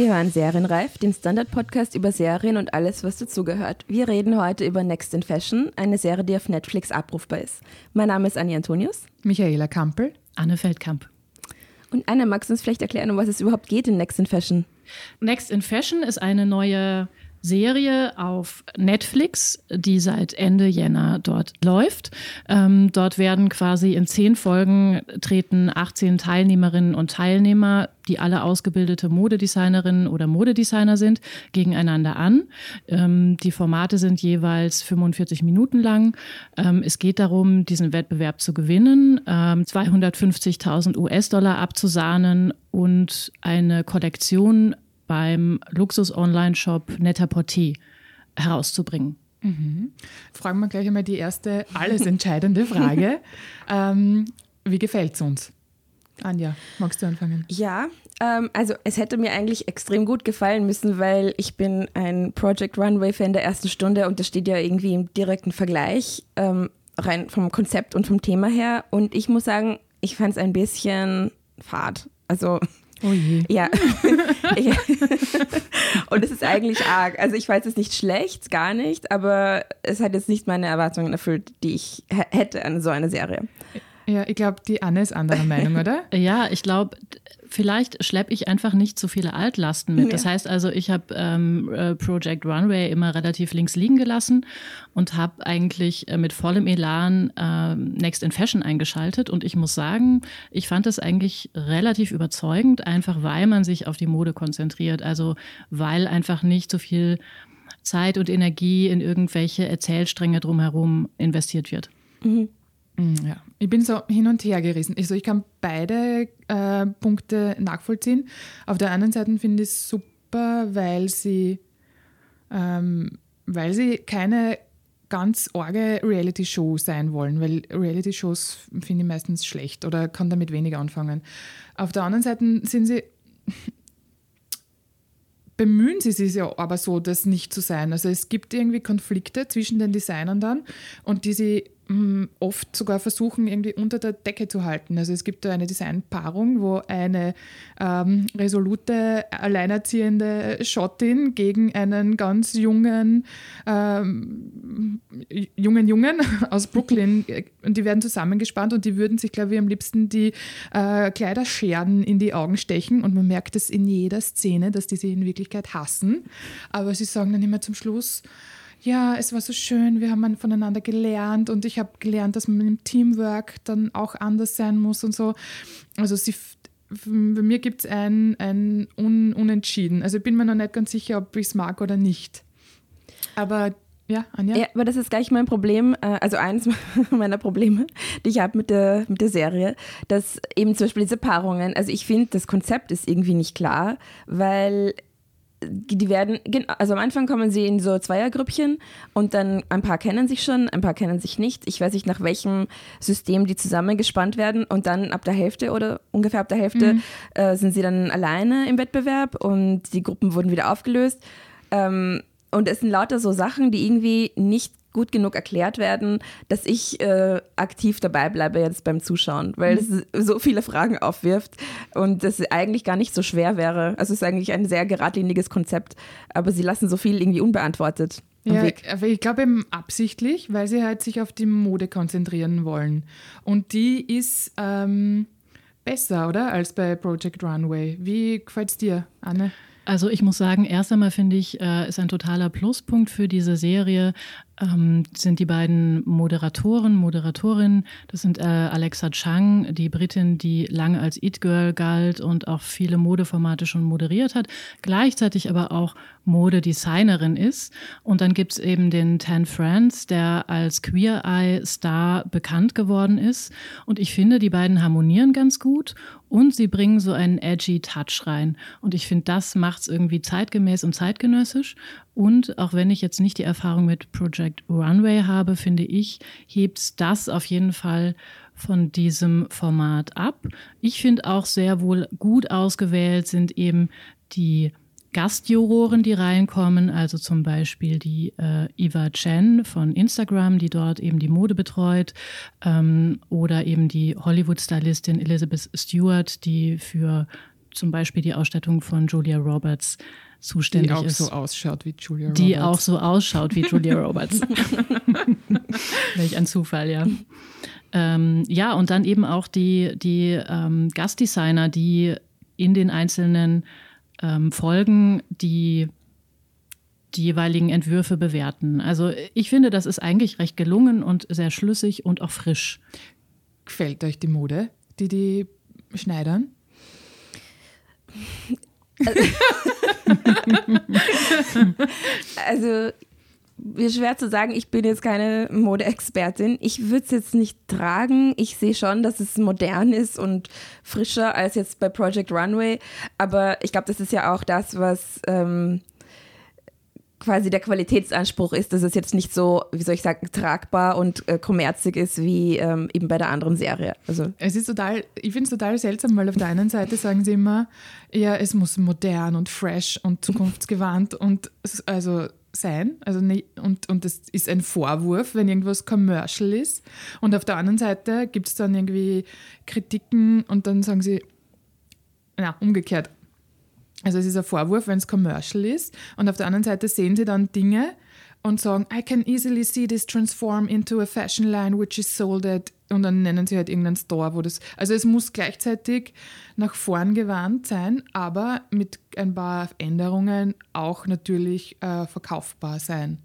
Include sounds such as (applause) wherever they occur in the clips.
Sie hören Serienreif, den Standard-Podcast über Serien und alles, was dazugehört. Wir reden heute über Next in Fashion, eine Serie, die auf Netflix abrufbar ist. Mein Name ist Anni Antonius. Michaela Kampel. Anne Feldkamp. Und Anne, magst du uns vielleicht erklären, um was es überhaupt geht in Next in Fashion? Next in Fashion ist eine neue Serie auf Netflix, die seit Ende Jänner dort läuft. Ähm, dort werden quasi in zehn Folgen treten 18 Teilnehmerinnen und Teilnehmer, die alle ausgebildete Modedesignerinnen oder Modedesigner sind, gegeneinander an. Ähm, die Formate sind jeweils 45 Minuten lang. Ähm, es geht darum, diesen Wettbewerb zu gewinnen, 250.000 ähm, US-Dollar abzusahnen und eine Kollektion beim Luxus-Online-Shop Net-a-Porter herauszubringen. Mhm. Fragen wir gleich einmal die erste, alles entscheidende Frage. (laughs) ähm, wie gefällt es uns? Anja, magst du anfangen? Ja, ähm, also es hätte mir eigentlich extrem gut gefallen müssen, weil ich bin ein Project Runway-Fan der ersten Stunde und das steht ja irgendwie im direkten Vergleich, ähm, rein vom Konzept und vom Thema her. Und ich muss sagen, ich fand es ein bisschen fad. Also Oh je. (laughs) (laughs) Ja. und es ist eigentlich arg. Also ich weiß es nicht schlecht, gar nicht, aber es hat jetzt nicht meine Erwartungen erfüllt, die ich hätte an so einer Serie. Ja, ich glaube, die Anne ist anderer Meinung, oder? (laughs) ja, ich glaube, vielleicht schleppe ich einfach nicht so viele Altlasten mit. Ja. Das heißt also, ich habe ähm, äh, Project Runway immer relativ links liegen gelassen und habe eigentlich äh, mit vollem Elan äh, Next in Fashion eingeschaltet. Und ich muss sagen, ich fand es eigentlich relativ überzeugend, einfach weil man sich auf die Mode konzentriert. Also weil einfach nicht so viel Zeit und Energie in irgendwelche Erzählstränge drumherum investiert wird. Mhm. Mm, ja, ich bin so hin und her gerissen. Also ich kann beide äh, Punkte nachvollziehen. Auf der anderen Seite finde ich es super, weil sie, ähm, weil sie keine ganz orge Reality-Show sein wollen, weil Reality-Shows finde ich meistens schlecht oder kann damit weniger anfangen. Auf der anderen Seite sind sie bemühen sie sich ja aber so, das nicht zu sein. Also es gibt irgendwie Konflikte zwischen den Designern dann und die sie oft sogar versuchen, irgendwie unter der Decke zu halten. Also es gibt da eine Designpaarung, wo eine ähm, resolute, alleinerziehende Schottin gegen einen ganz jungen, ähm, jungen Jungen (laughs) aus Brooklyn, und die werden zusammengespannt und die würden sich, glaube ich, am liebsten die äh, Kleiderscherden in die Augen stechen und man merkt es in jeder Szene, dass die sie in Wirklichkeit hassen. Aber sie sagen dann immer zum Schluss, ja, es war so schön, wir haben voneinander gelernt und ich habe gelernt, dass man im Teamwork dann auch anders sein muss und so. Also sie, bei mir gibt es ein, ein Un Unentschieden. Also ich bin mir noch nicht ganz sicher, ob ich es mag oder nicht. Aber ja, Anja? Ja, aber das ist gleich mein Problem, äh, also eines (laughs) meiner Probleme, die ich habe mit der, mit der Serie, dass eben zum Beispiel diese Paarungen, also ich finde, das Konzept ist irgendwie nicht klar, weil die werden, also am Anfang kommen sie in so Zweiergrüppchen und dann ein paar kennen sich schon, ein paar kennen sich nicht. Ich weiß nicht, nach welchem System die zusammengespannt werden und dann ab der Hälfte oder ungefähr ab der Hälfte mhm. äh, sind sie dann alleine im Wettbewerb und die Gruppen wurden wieder aufgelöst. Ähm, und es sind lauter so Sachen, die irgendwie nicht gut genug erklärt werden, dass ich äh, aktiv dabei bleibe jetzt beim Zuschauen, weil mhm. es so viele Fragen aufwirft und das eigentlich gar nicht so schwer wäre. Also es ist eigentlich ein sehr geradliniges Konzept, aber sie lassen so viel irgendwie unbeantwortet. Ja, aber ich glaube eben absichtlich, weil sie halt sich auf die Mode konzentrieren wollen. Und die ist ähm, besser, oder? Als bei Project Runway. Wie gefällt es dir, Anne? Also ich muss sagen, erst einmal finde ich, äh, ist ein totaler Pluspunkt für diese Serie, ähm, sind die beiden Moderatoren, Moderatorinnen. Das sind äh, Alexa Chang, die Britin, die lange als It Girl galt und auch viele Modeformate schon moderiert hat, gleichzeitig aber auch Modedesignerin ist. Und dann gibt's eben den Tan France, der als Queer Eye Star bekannt geworden ist. Und ich finde, die beiden harmonieren ganz gut und sie bringen so einen edgy Touch rein. Und ich finde, das macht's irgendwie zeitgemäß und zeitgenössisch. Und auch wenn ich jetzt nicht die Erfahrung mit Project Runway habe, finde ich, hebt das auf jeden Fall von diesem Format ab. Ich finde auch sehr wohl gut ausgewählt sind eben die Gastjuroren, die reinkommen, also zum Beispiel die äh, Eva Chen von Instagram, die dort eben die Mode betreut, ähm, oder eben die Hollywood-Stylistin Elizabeth Stewart, die für zum Beispiel die Ausstattung von Julia Roberts zuständig ist. Die auch so ausschaut wie Julia Roberts. Die auch so ausschaut wie Julia Roberts. Welch ein Zufall, ja. Ähm, ja, und dann eben auch die, die ähm, Gastdesigner, die in den einzelnen ähm, Folgen die, die jeweiligen Entwürfe bewerten. Also ich finde, das ist eigentlich recht gelungen und sehr schlüssig und auch frisch. Gefällt euch die Mode, die die schneidern? (laughs) also ist schwer zu sagen, ich bin jetzt keine Modeexpertin. Ich würde es jetzt nicht tragen. Ich sehe schon, dass es modern ist und frischer als jetzt bei Project Runway. Aber ich glaube, das ist ja auch das, was ähm, quasi der Qualitätsanspruch ist, dass es jetzt nicht so, wie soll ich sagen, tragbar und äh, kommerzig ist wie ähm, eben bei der anderen Serie. Also es ist total, ich finde es total seltsam, weil auf der einen Seite sagen sie immer, ja, es muss modern und fresh und zukunftsgewandt und also sein. Also nicht, und, und das ist ein Vorwurf, wenn irgendwas commercial ist. Und auf der anderen Seite gibt es dann irgendwie Kritiken und dann sagen sie, na, umgekehrt, also es ist ein Vorwurf, wenn es commercial ist. Und auf der anderen Seite sehen sie dann Dinge und sagen, I can easily see this transform into a fashion line which is sold at und dann nennen sie halt irgendeinen Store, wo das. Also es muss gleichzeitig nach vorn gewandt sein, aber mit ein paar Änderungen auch natürlich äh, verkaufbar sein.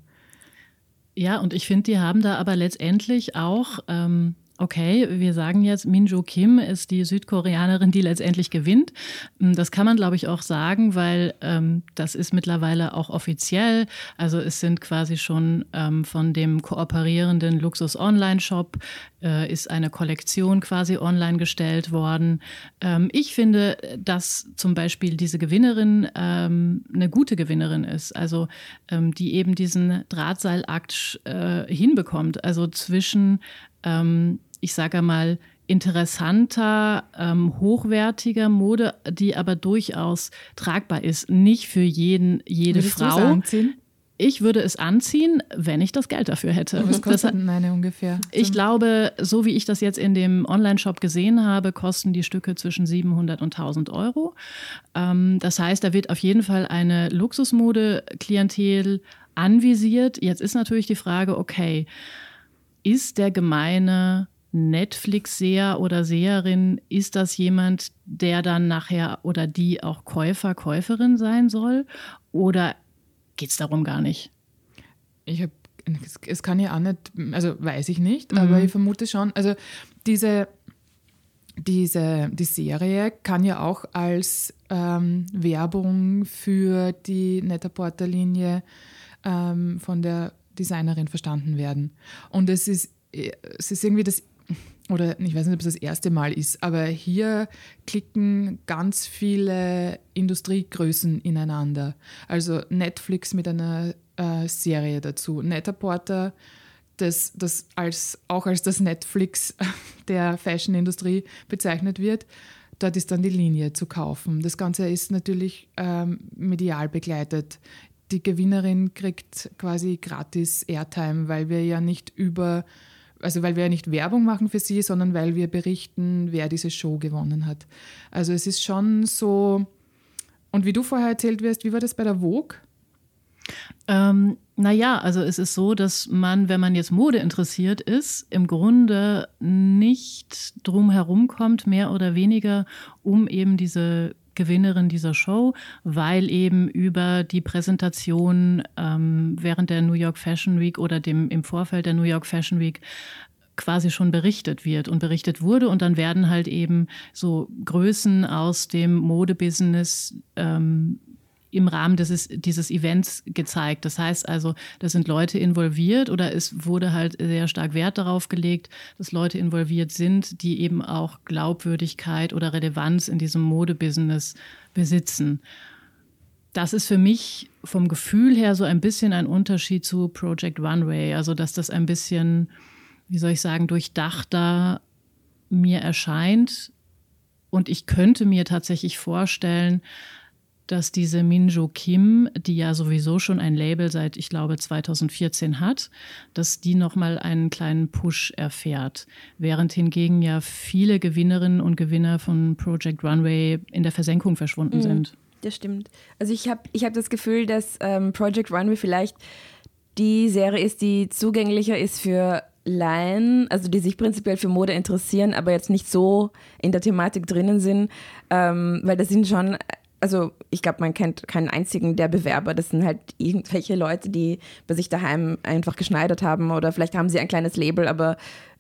Ja, und ich finde, die haben da aber letztendlich auch ähm, Okay, wir sagen jetzt, Minjo Kim ist die Südkoreanerin, die letztendlich gewinnt. Hm, das kann man, glaube ich, auch sagen, weil ähm, das ist mittlerweile auch offiziell. Also es sind quasi schon ähm, von dem kooperierenden Luxus-Online-Shop äh, ist eine Kollektion quasi online gestellt worden. Ähm, ich finde, dass zum Beispiel diese Gewinnerin ähm, eine gute Gewinnerin ist, also ähm, die eben diesen Drahtseilakt äh, hinbekommt, also zwischen ähm, ich sage mal, interessanter, ähm, hochwertiger Mode, die aber durchaus tragbar ist. Nicht für jeden, jede Würdest Frau. anziehen? Ich würde es anziehen, wenn ich das Geld dafür hätte. Was kostet denn eine ungefähr? Ich glaube, so wie ich das jetzt in dem Online-Shop gesehen habe, kosten die Stücke zwischen 700 und 1000 Euro. Ähm, das heißt, da wird auf jeden Fall eine Luxusmode-Klientel anvisiert. Jetzt ist natürlich die Frage, okay, ist der gemeine Netflix-Seher oder Seherin, ist das jemand, der dann nachher oder die auch Käufer, Käuferin sein soll? Oder geht es darum gar nicht? Ich habe, es kann ja auch nicht, also weiß ich nicht, mhm. aber ich vermute schon, also diese, diese, die Serie kann ja auch als ähm, Werbung für die Nettaporter-Linie ähm, von der Designerin verstanden werden. Und es ist, es ist irgendwie das, oder ich weiß nicht, ob es das erste Mal ist, aber hier klicken ganz viele Industriegrößen ineinander. Also Netflix mit einer äh, Serie dazu. Netaporter, das, das als, auch als das Netflix (laughs) der Fashion-Industrie bezeichnet wird. Dort ist dann die Linie zu kaufen. Das Ganze ist natürlich ähm, medial begleitet die Gewinnerin kriegt quasi gratis Airtime, weil wir ja nicht über, also weil wir ja nicht Werbung machen für sie, sondern weil wir berichten, wer diese Show gewonnen hat. Also es ist schon so, und wie du vorher erzählt wirst, wie war das bei der Vogue? Ähm, naja, also es ist so, dass man, wenn man jetzt Mode interessiert ist, im Grunde nicht drum herum kommt, mehr oder weniger, um eben diese Gewinnerin dieser Show, weil eben über die Präsentation ähm, während der New York Fashion Week oder dem, im Vorfeld der New York Fashion Week quasi schon berichtet wird und berichtet wurde. Und dann werden halt eben so Größen aus dem Modebusiness ähm, im Rahmen dieses, dieses Events gezeigt. Das heißt also, da sind Leute involviert oder es wurde halt sehr stark Wert darauf gelegt, dass Leute involviert sind, die eben auch Glaubwürdigkeit oder Relevanz in diesem Modebusiness besitzen. Das ist für mich vom Gefühl her so ein bisschen ein Unterschied zu Project Runway. Also, dass das ein bisschen, wie soll ich sagen, durchdachter mir erscheint. Und ich könnte mir tatsächlich vorstellen, dass diese Minjo Kim, die ja sowieso schon ein Label seit, ich glaube, 2014 hat, dass die nochmal einen kleinen Push erfährt. Während hingegen ja viele Gewinnerinnen und Gewinner von Project Runway in der Versenkung verschwunden mhm, sind. Das stimmt. Also ich habe ich hab das Gefühl, dass ähm, Project Runway vielleicht die Serie ist, die zugänglicher ist für Laien, also die sich prinzipiell für Mode interessieren, aber jetzt nicht so in der Thematik drinnen sind, ähm, weil das sind schon also ich glaube, man kennt keinen einzigen der Bewerber. Das sind halt irgendwelche Leute, die bei sich daheim einfach geschneidert haben oder vielleicht haben sie ein kleines Label, aber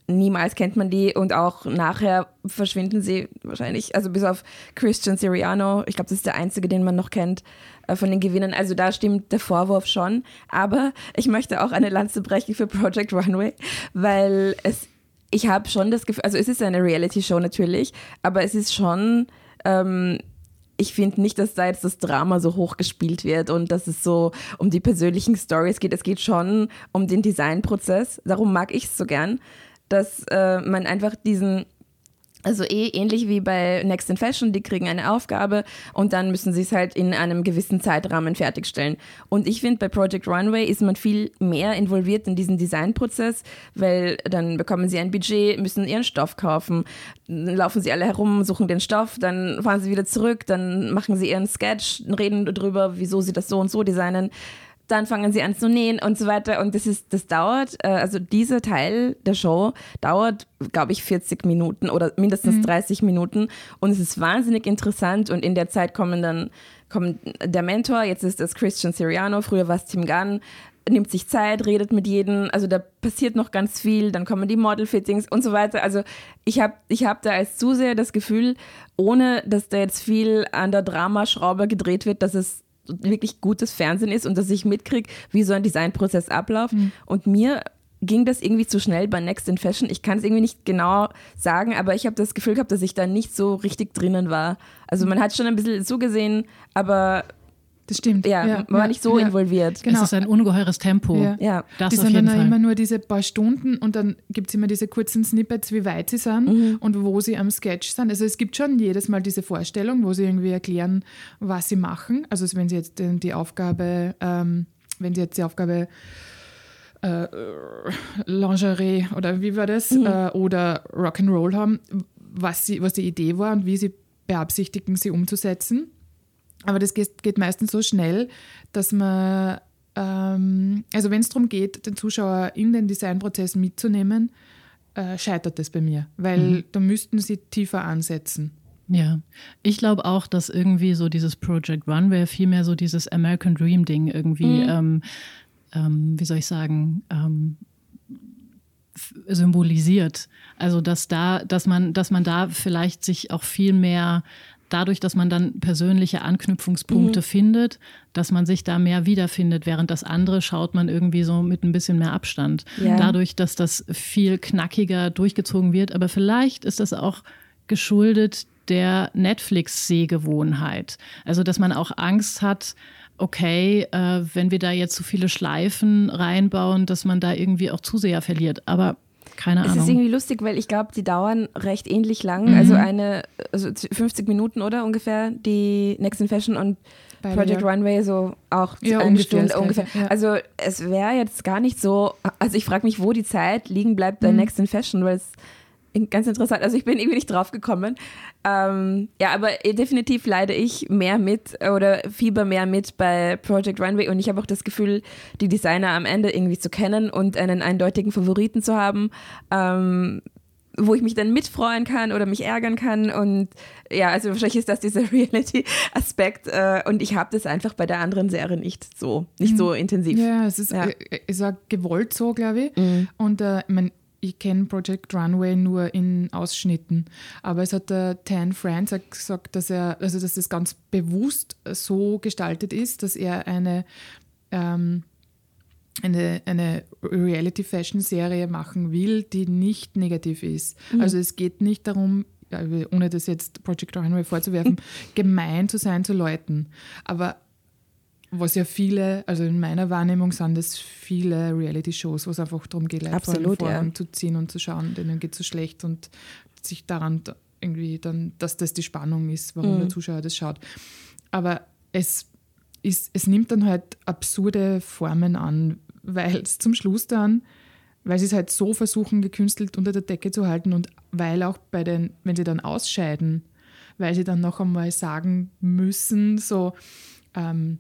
niemals kennt man die und auch nachher verschwinden sie wahrscheinlich, also bis auf Christian Siriano, ich glaube, das ist der einzige, den man noch kennt äh, von den Gewinnern. Also da stimmt der Vorwurf schon. Aber ich möchte auch eine Lanze brechen für Project Runway, weil es, ich habe schon das Gefühl, also es ist eine Reality-Show natürlich, aber es ist schon ähm, ich finde nicht, dass da jetzt das Drama so hoch gespielt wird und dass es so um die persönlichen Stories geht. Es geht schon um den Designprozess. Darum mag ich es so gern, dass äh, man einfach diesen also eh ähnlich wie bei Next in Fashion, die kriegen eine Aufgabe und dann müssen sie es halt in einem gewissen Zeitrahmen fertigstellen. Und ich finde, bei Project Runway ist man viel mehr involviert in diesen Designprozess, weil dann bekommen sie ein Budget, müssen ihren Stoff kaufen, laufen sie alle herum, suchen den Stoff, dann fahren sie wieder zurück, dann machen sie ihren Sketch, reden darüber, wieso sie das so und so designen dann fangen sie an zu nähen und so weiter. Und das ist, das dauert, äh, also dieser Teil der Show dauert, glaube ich, 40 Minuten oder mindestens mhm. 30 Minuten. Und es ist wahnsinnig interessant. Und in der Zeit kommen dann kommt der Mentor, jetzt ist das Christian Siriano, früher war es Tim Gunn, nimmt sich Zeit, redet mit jedem, also da passiert noch ganz viel, dann kommen die Model-Fittings und so weiter. Also ich habe ich hab da als Zuseher das Gefühl, ohne dass da jetzt viel an der Dramaschraube gedreht wird, dass es wirklich gutes Fernsehen ist und dass ich mitkriege, wie so ein Designprozess abläuft. Mhm. Und mir ging das irgendwie zu schnell bei Next in Fashion. Ich kann es irgendwie nicht genau sagen, aber ich habe das Gefühl gehabt, dass ich da nicht so richtig drinnen war. Also man hat schon ein bisschen zugesehen, aber das stimmt. Ja, ja man war nicht so ja, involviert. Genau. Es ist ein ungeheures Tempo. Ja. ja. Das die sind dann Fall. immer nur diese paar Stunden und dann gibt es immer diese kurzen Snippets, wie weit sie sind mhm. und wo sie am Sketch sind. Also es gibt schon jedes Mal diese Vorstellung, wo sie irgendwie erklären, was sie machen. Also wenn sie jetzt die Aufgabe, ähm, wenn sie jetzt die Aufgabe äh, Lingerie oder wie war das? Mhm. Äh, oder Rock'n'Roll haben, was, sie, was die Idee war und wie sie beabsichtigen, sie umzusetzen. Aber das geht, geht meistens so schnell, dass man, ähm, also wenn es darum geht, den Zuschauer in den Designprozess mitzunehmen, äh, scheitert das bei mir, weil mhm. da müssten sie tiefer ansetzen. Ja, ich glaube auch, dass irgendwie so dieses Project Runway vielmehr so dieses American Dream Ding irgendwie, mhm. ähm, ähm, wie soll ich sagen, ähm, symbolisiert. Also dass da, dass man, dass man da vielleicht sich auch viel mehr dadurch, dass man dann persönliche Anknüpfungspunkte mhm. findet, dass man sich da mehr wiederfindet, während das andere schaut man irgendwie so mit ein bisschen mehr Abstand. Ja. Dadurch, dass das viel knackiger durchgezogen wird. Aber vielleicht ist das auch geschuldet der Netflix-Sehgewohnheit. Also, dass man auch Angst hat, okay, äh, wenn wir da jetzt so viele Schleifen reinbauen, dass man da irgendwie auch Zuseher verliert. Aber keine Ahnung. Es ist irgendwie lustig, weil ich glaube, die dauern recht ähnlich lang. Mhm. Also eine, also 50 Minuten oder ungefähr, die Next in Fashion und Beide, Project ja. Runway so auch ja, eine Stunde ungefähr. Ja. Also es wäre jetzt gar nicht so, also ich frage mich, wo die Zeit liegen bleibt bei mhm. Next in Fashion, weil es ganz interessant. Also ich bin irgendwie nicht drauf gekommen. Ähm, ja, aber definitiv leide ich mehr mit oder fieber mehr mit bei Project Runway und ich habe auch das Gefühl, die Designer am Ende irgendwie zu kennen und einen eindeutigen Favoriten zu haben. Ähm, wo ich mich dann mitfreuen kann oder mich ärgern kann. Und ja, also wahrscheinlich ist das dieser (laughs) Reality-Aspekt. Äh, und ich habe das einfach bei der anderen Serie nicht so, nicht mhm. so intensiv. Ja, es ist, ja. Äh, ist auch gewollt so, glaube ich. Mhm. Und äh, ich meine, ich kenne Project Runway nur in Ausschnitten. Aber es hat der Tan France gesagt, dass er, also dass das ganz bewusst so gestaltet ist, dass er eine, ähm, eine, eine Reality-Fashion-Serie machen will, die nicht negativ ist. Mhm. Also es geht nicht darum, ohne das jetzt Project Runway vorzuwerfen, (laughs) gemein zu sein zu Leuten. Aber was ja viele, also in meiner Wahrnehmung sind es viele Reality-Shows, wo es einfach darum geht, Leute Absolut, vor ja. zu ziehen und zu schauen, denen geht es so schlecht und sich daran irgendwie dann, dass das die Spannung ist, warum mhm. der Zuschauer das schaut. Aber es, ist, es nimmt dann halt absurde Formen an, weil es zum Schluss dann, weil sie es halt so versuchen, gekünstelt unter der Decke zu halten und weil auch bei den, wenn sie dann ausscheiden, weil sie dann noch einmal sagen müssen, so, ähm,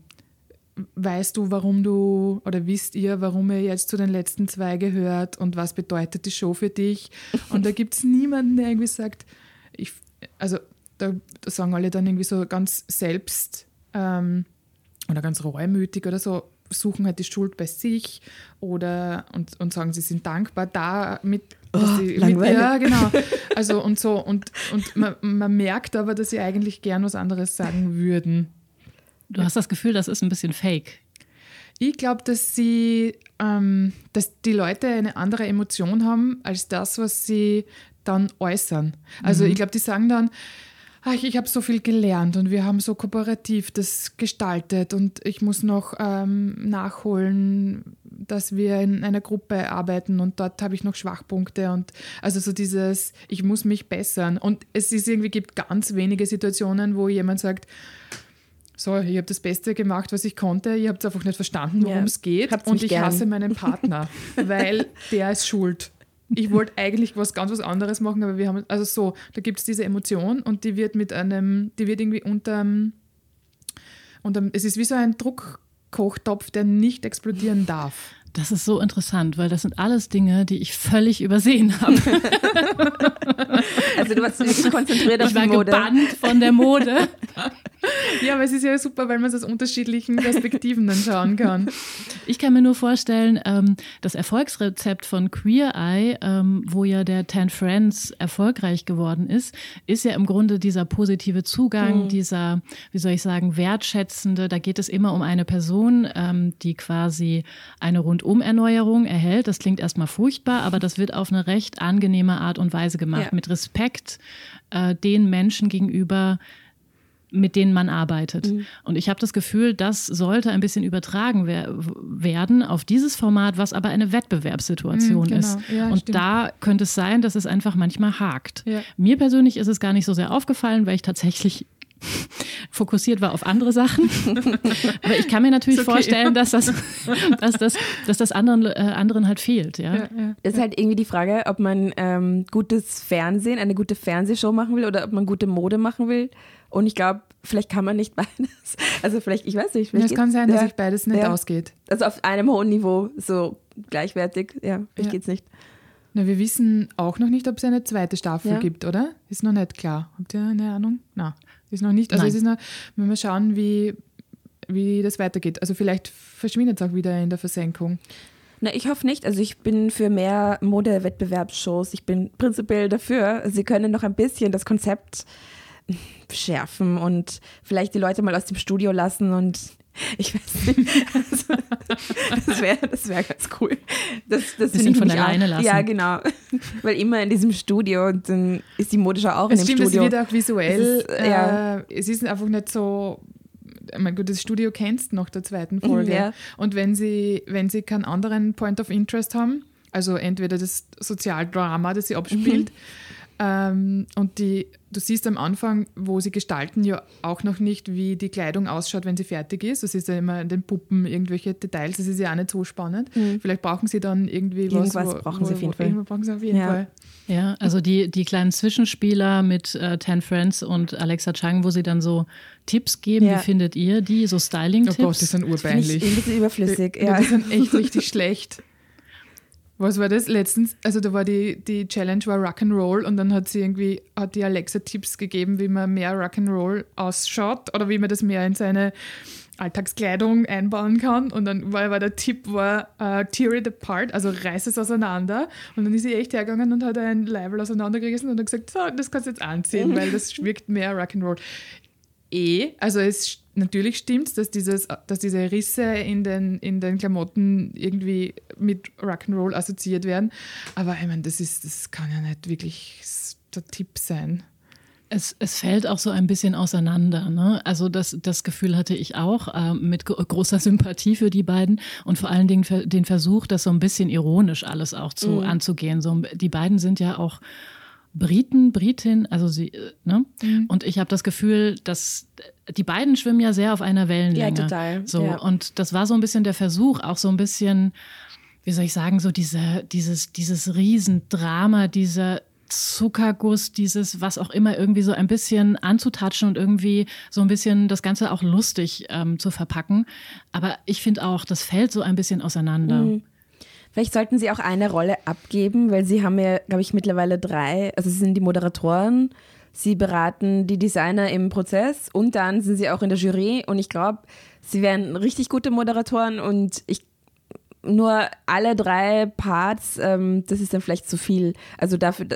weißt du, warum du oder wisst ihr, warum ihr jetzt zu den letzten zwei gehört und was bedeutet die Show für dich? Und da gibt es niemanden, der irgendwie sagt, ich, also da, da, sagen alle dann irgendwie so ganz selbst ähm, oder ganz reumütig oder so, suchen halt die Schuld bei sich oder und, und sagen, sie sind dankbar damit. Oh, sie, mit, ja, genau. Also und so. Und, und man, man merkt aber, dass sie eigentlich gern was anderes sagen würden. Du hast das Gefühl, das ist ein bisschen fake. Ich glaube, dass sie, ähm, dass die Leute eine andere Emotion haben als das, was sie dann äußern. Also mhm. ich glaube, die sagen dann, ach, ich habe so viel gelernt und wir haben so kooperativ das gestaltet und ich muss noch ähm, nachholen, dass wir in einer Gruppe arbeiten und dort habe ich noch Schwachpunkte und also so dieses, ich muss mich bessern. Und es ist irgendwie gibt ganz wenige Situationen, wo jemand sagt, so, ich habe das Beste gemacht, was ich konnte. Ihr habt einfach nicht verstanden, worum es geht. Habt's und ich gern. hasse meinen Partner, (laughs) weil der ist schuld. Ich wollte eigentlich was ganz was anderes machen, aber wir haben, also so, da gibt es diese Emotion und die wird mit einem, die wird irgendwie unter, unter es ist wie so ein Druckkochtopf, der nicht explodieren darf. Das ist so interessant, weil das sind alles Dinge, die ich völlig übersehen habe. (laughs) also du warst wirklich konzentriert auf ich die Mode. Ich war gebannt von der Mode. (laughs) ja, aber es ist ja super, weil man es aus unterschiedlichen Perspektiven dann schauen kann. Ich kann mir nur vorstellen, ähm, das Erfolgsrezept von Queer Eye, ähm, wo ja der Ten Friends erfolgreich geworden ist, ist ja im Grunde dieser positive Zugang, mhm. dieser, wie soll ich sagen, wertschätzende, da geht es immer um eine Person, ähm, die quasi eine rund Rundumerneuerung erhält. Das klingt erstmal furchtbar, aber das wird auf eine recht angenehme Art und Weise gemacht, ja. mit Respekt äh, den Menschen gegenüber, mit denen man arbeitet. Mhm. Und ich habe das Gefühl, das sollte ein bisschen übertragen wer werden auf dieses Format, was aber eine Wettbewerbssituation mhm, genau. ist. Ja, und stimmt. da könnte es sein, dass es einfach manchmal hakt. Ja. Mir persönlich ist es gar nicht so sehr aufgefallen, weil ich tatsächlich (laughs) fokussiert war auf andere Sachen. (laughs) Aber ich kann mir natürlich okay. vorstellen, dass das, (laughs) dass das, dass das anderen, äh, anderen halt fehlt. Ja? Ja, ja. ist halt irgendwie die Frage, ob man ähm, gutes Fernsehen, eine gute Fernsehshow machen will oder ob man gute Mode machen will. Und ich glaube, vielleicht kann man nicht (laughs) beides. Also vielleicht, ich weiß nicht. Es kann sein, dass sich beides nicht ausgeht. Also auf einem hohen Niveau so gleichwertig. Ja, vielleicht geht es nicht. Na, wir wissen auch noch nicht, ob es eine zweite Staffel gibt, oder? Ist noch nicht klar. Habt ihr eine Ahnung? Na. Ist noch nicht. Also Nein. es ist noch, wenn wir schauen, wie, wie das weitergeht. Also vielleicht verschwindet es auch wieder in der Versenkung. Na, ich hoffe nicht. Also ich bin für mehr Modewettbewerbsshows. Ich bin prinzipiell dafür. Sie können noch ein bisschen das Konzept schärfen und vielleicht die Leute mal aus dem Studio lassen und (laughs) ich weiß nicht. Also, das wäre das wär ganz cool. Das, das Bisschen von alleine lassen. Ja, genau. Weil immer in diesem Studio und dann ist die Modeschau auch es in dem stimmt, Studio. Es wird auch visuell. Es ist, äh, ja. es ist einfach nicht so. Mein Gott, das Studio kennst nach der zweiten Folge. Ja. Und wenn sie, wenn sie keinen anderen Point of Interest haben, also entweder das Sozialdrama, das sie abspielt, mhm ähm, und die, du siehst am Anfang, wo sie gestalten, ja auch noch nicht, wie die Kleidung ausschaut, wenn sie fertig ist. Du siehst ja immer in den Puppen irgendwelche Details, das ist ja auch nicht so spannend. Mhm. Vielleicht brauchen sie dann irgendwie Irgendwas was. Irgendwas brauchen wo, sie auf jeden Fall. brauchen sie auf jeden ja. Fall. Ja, also die, die kleinen Zwischenspieler mit äh, Ten Friends und Alexa Chang, wo sie dann so Tipps geben. Ja. Wie findet ihr die? So Styling-Tipps? Oh Gott, die sind urbeinlich. ein bisschen überflüssig. Die, ja. die sind echt richtig (laughs) schlecht. Was war das letztens? Also da war die, die Challenge war Rock'n'Roll und dann hat sie irgendwie, hat die Alexa Tipps gegeben, wie man mehr Rock'n'Roll ausschaut oder wie man das mehr in seine Alltagskleidung einbauen kann. Und dann war, war der Tipp war, uh, tear it apart, also reiß es auseinander. Und dann ist sie echt hergegangen und hat ein Leibel auseinandergerissen und hat gesagt, so, das kannst du jetzt anziehen, weil das wirkt mehr Rock'n'Roll. Eh, also es natürlich stimmt, dass, dieses, dass diese Risse in den, in den Klamotten irgendwie mit Rock'n'Roll assoziiert werden. Aber ich meine, das, ist, das kann ja nicht wirklich der Tipp sein. Es, es fällt auch so ein bisschen auseinander. Ne? Also das, das Gefühl hatte ich auch äh, mit großer Sympathie für die beiden und vor allen Dingen den Versuch, das so ein bisschen ironisch alles auch zu, mhm. anzugehen. So, die beiden sind ja auch Briten, Britin, also sie, äh, ne? Mhm. Und ich habe das Gefühl, dass die beiden schwimmen ja sehr auf einer Wellenlänge. Ja, total. So, ja. und das war so ein bisschen der Versuch, auch so ein bisschen, wie soll ich sagen, so diese, dieses, dieses Riesendrama, dieser Zuckerguss, dieses, was auch immer, irgendwie so ein bisschen anzutatschen und irgendwie so ein bisschen das Ganze auch lustig ähm, zu verpacken. Aber ich finde auch, das fällt so ein bisschen auseinander. Mhm. Vielleicht sollten sie auch eine Rolle abgeben, weil sie haben ja, glaube ich, mittlerweile drei, also sie sind die Moderatoren, sie beraten die Designer im Prozess und dann sind sie auch in der Jury und ich glaube, sie wären richtig gute Moderatoren und ich nur alle drei Parts, ähm, das ist dann vielleicht zu viel. Also dafür,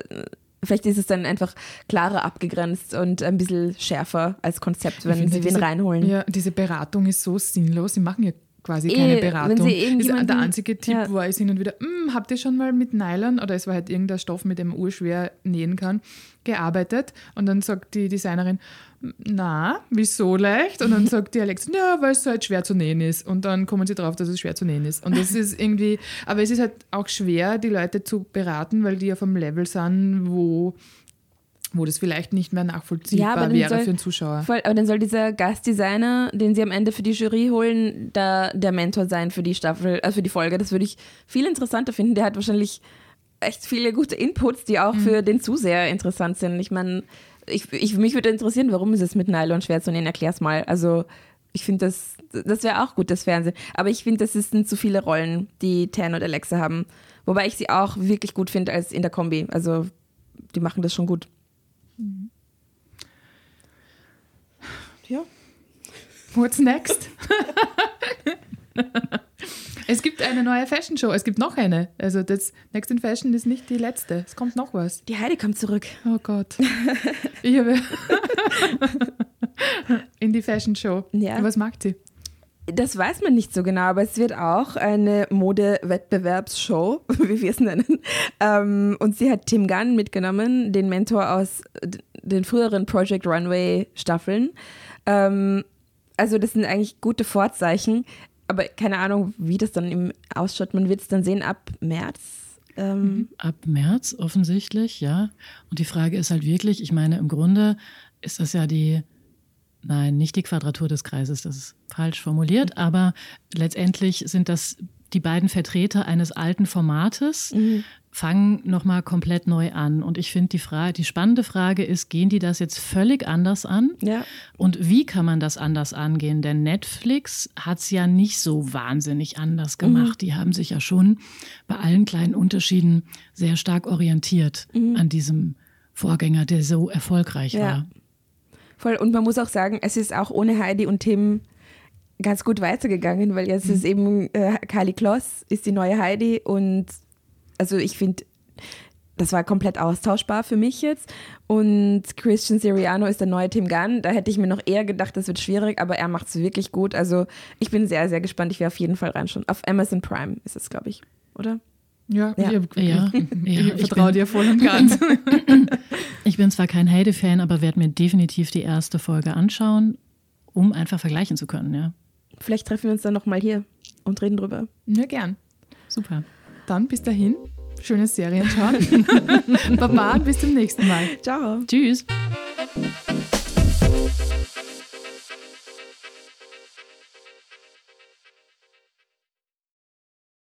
vielleicht ist es dann einfach klarer abgegrenzt und ein bisschen schärfer als Konzept, wenn sie diese, wen reinholen. Ja, diese Beratung ist so sinnlos. Sie machen ja quasi keine eh, Beratung. Ist der einzige Tipp ja. war hin und wieder, hm, habt ihr schon mal mit Nylon oder es war halt irgendein Stoff, mit dem man urschwer nähen kann, gearbeitet? Und dann sagt die Designerin, na, wieso leicht? Und dann (laughs) sagt die Alex, ja, weil es halt schwer zu nähen ist. Und dann kommen sie drauf, dass es schwer zu nähen ist. Und das ist irgendwie, aber es ist halt auch schwer, die Leute zu beraten, weil die auf einem Level sind, wo wo das vielleicht nicht mehr nachvollziehbar ja, wäre soll, für einen Zuschauer. Voll, aber dann soll dieser Gastdesigner, den sie am Ende für die Jury holen, da der Mentor sein für die Staffel, also für die Folge. Das würde ich viel interessanter finden. Der hat wahrscheinlich echt viele gute Inputs, die auch mhm. für den Zuseher interessant sind. Ich meine, ich, ich, mich würde interessieren, warum ist es mit Nylon schwer zu nähen? Erklär's mal. Also ich finde, das, das wäre auch gut, das Fernsehen. Aber ich finde, das sind zu viele Rollen, die Tan und Alexa haben. Wobei ich sie auch wirklich gut finde als in der Kombi. Also die machen das schon gut. Ja. What's next? (laughs) es gibt eine neue Fashion Show. Es gibt noch eine. Also das Next in Fashion ist nicht die letzte. Es kommt noch was. Die Heidi kommt zurück. Oh Gott. Ich habe (laughs) in die Fashion Show. Ja. Was mag sie? Das weiß man nicht so genau, aber es wird auch eine Mode-Wettbewerbsshow, (laughs) wie wir es nennen. Ähm, und sie hat Tim Gunn mitgenommen, den Mentor aus den früheren Project Runway Staffeln. Ähm, also das sind eigentlich gute Vorzeichen, aber keine Ahnung, wie das dann im ausschaut. Man wird es dann sehen ab März. Ähm. Mhm. Ab März offensichtlich, ja. Und die Frage ist halt wirklich, ich meine, im Grunde ist das ja die Nein, nicht die Quadratur des Kreises, das ist falsch formuliert, aber letztendlich sind das die beiden Vertreter eines alten Formates, mhm. fangen nochmal komplett neu an. Und ich finde, die, Frage, die spannende Frage ist, gehen die das jetzt völlig anders an? Ja. Und wie kann man das anders angehen? Denn Netflix hat es ja nicht so wahnsinnig anders mhm. gemacht. Mhm. Die haben sich ja schon bei allen kleinen Unterschieden sehr stark orientiert mhm. an diesem Vorgänger, der so erfolgreich ja. war. Voll. Und man muss auch sagen, es ist auch ohne Heidi und Tim ganz gut weitergegangen, weil jetzt mhm. ist eben äh, Kali Kloss ist die neue Heidi und also ich finde, das war komplett austauschbar für mich jetzt. Und Christian Siriano ist der neue Tim Gunn. Da hätte ich mir noch eher gedacht, das wird schwierig, aber er macht es wirklich gut. Also ich bin sehr, sehr gespannt. Ich werde auf jeden Fall reinschauen. Auf Amazon Prime ist es, glaube ich, oder? Ja, ja. Ich, ja, ja, (laughs) ich vertraue dir voll und ganz. (laughs) ich bin zwar kein Heide-Fan, aber werde mir definitiv die erste Folge anschauen, um einfach vergleichen zu können, ja. Vielleicht treffen wir uns dann nochmal hier und reden drüber. Ja, gern. Super. Dann bis dahin, schönes Serien schauen. (laughs) Baba, bis zum nächsten Mal. Ciao. Tschüss.